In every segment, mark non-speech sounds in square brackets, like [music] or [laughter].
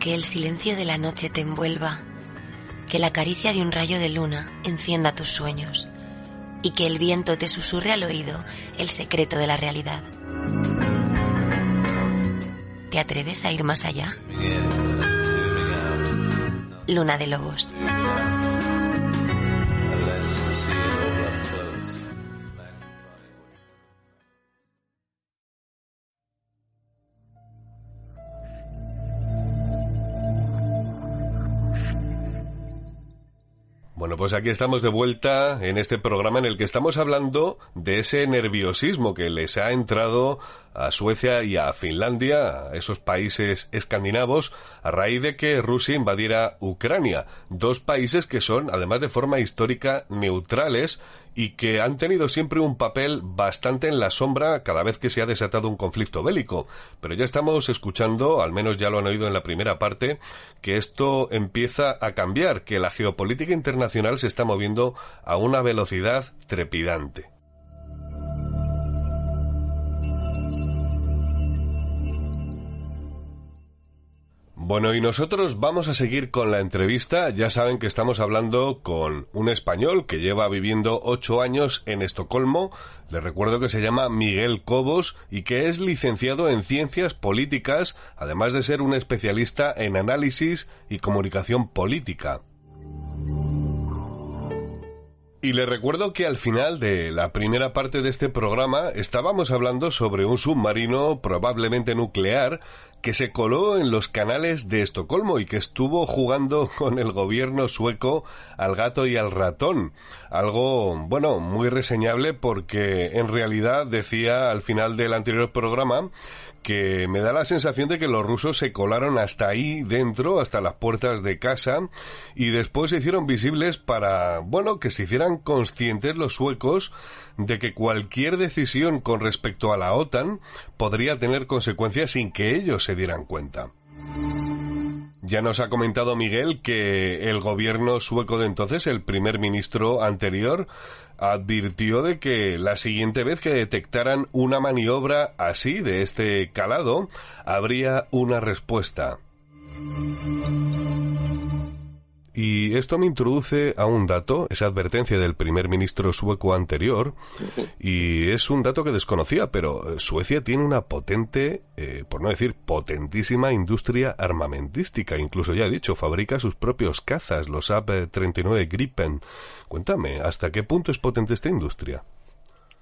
Que el silencio de la noche te envuelva, que la caricia de un rayo de luna encienda tus sueños y que el viento te susurre al oído el secreto de la realidad. ¿Te atreves a ir más allá? Luna de Lobos. Bueno, pues aquí estamos de vuelta en este programa en el que estamos hablando de ese nerviosismo que les ha entrado a Suecia y a Finlandia, a esos países escandinavos, a raíz de que Rusia invadiera Ucrania. Dos países que son, además de forma histórica, neutrales y que han tenido siempre un papel bastante en la sombra cada vez que se ha desatado un conflicto bélico. Pero ya estamos escuchando, al menos ya lo han oído en la primera parte, que esto empieza a cambiar, que la geopolítica internacional se está moviendo a una velocidad trepidante. Bueno, y nosotros vamos a seguir con la entrevista. Ya saben que estamos hablando con un español que lleva viviendo ocho años en Estocolmo. Les recuerdo que se llama Miguel Cobos y que es licenciado en Ciencias Políticas, además de ser un especialista en análisis y comunicación política. Y le recuerdo que al final de la primera parte de este programa estábamos hablando sobre un submarino probablemente nuclear que se coló en los canales de Estocolmo y que estuvo jugando [laughs] con el gobierno sueco al gato y al ratón. Algo, bueno, muy reseñable porque en realidad decía al final del anterior programa que me da la sensación de que los rusos se colaron hasta ahí dentro, hasta las puertas de casa, y después se hicieron visibles para, bueno, que se hicieran conscientes los suecos de que cualquier decisión con respecto a la OTAN podría tener consecuencias sin que ellos se dieran cuenta. Ya nos ha comentado Miguel que el gobierno sueco de entonces, el primer ministro anterior, advirtió de que la siguiente vez que detectaran una maniobra así, de este calado, habría una respuesta. Y esto me introduce a un dato, esa advertencia del primer ministro sueco anterior, y es un dato que desconocía, pero Suecia tiene una potente, eh, por no decir potentísima industria armamentística, incluso ya he dicho, fabrica sus propios cazas, los AP-39 Gripen. Cuéntame, ¿hasta qué punto es potente esta industria?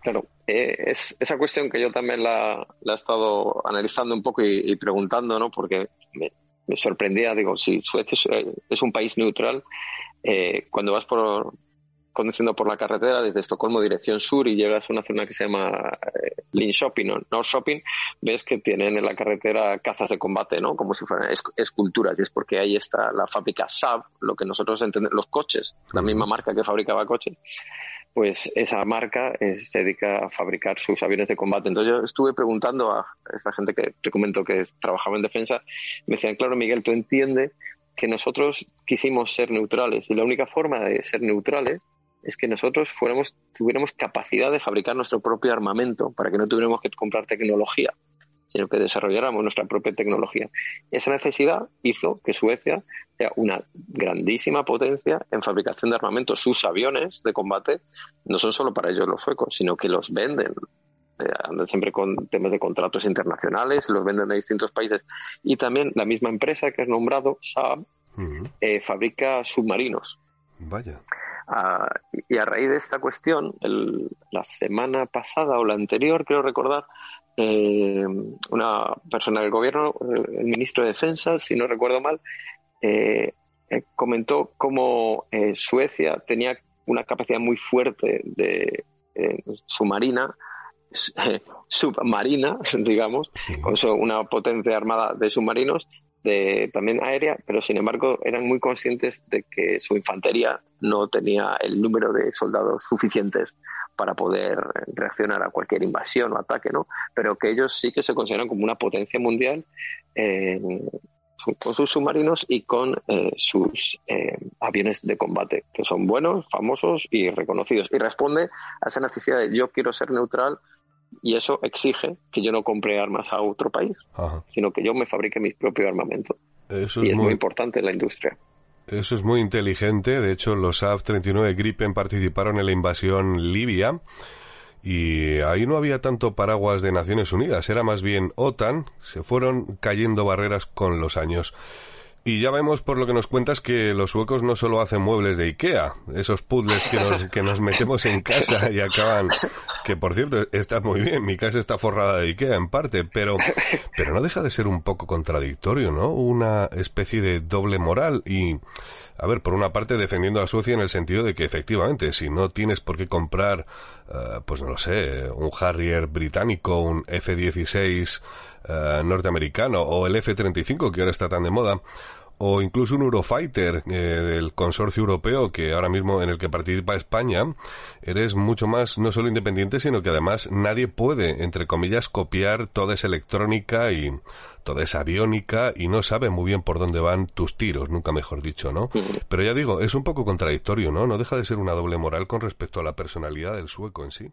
Claro, eh, es esa cuestión que yo también la, he estado analizando un poco y, y preguntando, ¿no? Porque me, me sorprendía, digo, si Suecia es, un país neutral, eh, cuando vas por conduciendo por la carretera desde Estocolmo dirección sur y llegas a una zona que se llama eh, Linköping o North Shopping, ves que tienen en la carretera cazas de combate, ¿no? Como si fueran esculturas. Y es porque ahí está la fábrica Saab, lo que nosotros entendemos, los coches, la misma marca que fabricaba coches pues esa marca eh, se dedica a fabricar sus aviones de combate. Entonces yo estuve preguntando a esta gente que te comento que trabajaba en defensa, me decían, claro, Miguel, tú entiendes que nosotros quisimos ser neutrales y la única forma de ser neutrales es que nosotros fuéramos, tuviéramos capacidad de fabricar nuestro propio armamento para que no tuviéramos que comprar tecnología sino que desarrolláramos nuestra propia tecnología. Esa necesidad hizo que Suecia sea una grandísima potencia en fabricación de armamentos. Sus aviones de combate no son solo para ellos los suecos, sino que los venden. Eh, andan siempre con temas de contratos internacionales, los venden a distintos países. Y también la misma empresa que has nombrado, Saab, eh, fabrica submarinos. Vaya. Ah, y a raíz de esta cuestión, la semana pasada o la anterior, creo recordar, eh, una persona del gobierno, el ministro de Defensa, si no recuerdo mal, eh, comentó cómo Suecia tenía una capacidad muy fuerte de submarina [laughs] submarina, digamos, una potencia armada de submarinos, también aérea, pero sin embargo eran muy conscientes de que su infantería no tenía el número de soldados suficientes para poder reaccionar a cualquier invasión o ataque, ¿no? Pero que ellos sí que se consideran como una potencia mundial con sus submarinos y con eh, sus eh, aviones de combate, que son buenos, famosos y reconocidos. Y responde a esa necesidad de yo quiero ser neutral y eso exige que yo no compre armas a otro país, sino que yo me fabrique mi propio armamento. Eso y es, muy, importante en la industria. Eso es muy inteligente. De hecho, los AF-39 Gripen participaron en la invasión libia y ahí no había tanto paraguas de Naciones Unidas, era más bien OTAN. Se fueron cayendo barreras con los años. Y ya vemos por lo que nos cuentas que los suecos no solo hacen muebles de Ikea, esos puzzles que nos, que nos metemos en casa y acaban, que por cierto está muy bien, mi casa está forrada de Ikea en parte, pero, [laughs] pero no deja de ser un poco contradictorio, ¿no? Una especie de doble moral y, a ver, por una parte defendiendo a Suecia en el sentido de que efectivamente, si no tienes por qué comprar, eh, pues no lo sé, un Harrier británico, un F-16 eh, norteamericano o el F-35 que ahora está tan de moda, o incluso un Eurofighter eh, del consorcio europeo que ahora mismo en el que participa España, eres mucho más no solo independiente, sino que además nadie puede, entre comillas, copiar toda esa electrónica y toda esa aviónica y no sabe muy bien por dónde van tus tiros, nunca mejor dicho, ¿no? Pero ya digo, es un poco contradictorio, ¿no? No deja de ser una doble moral con respecto a la personalidad del sueco en sí.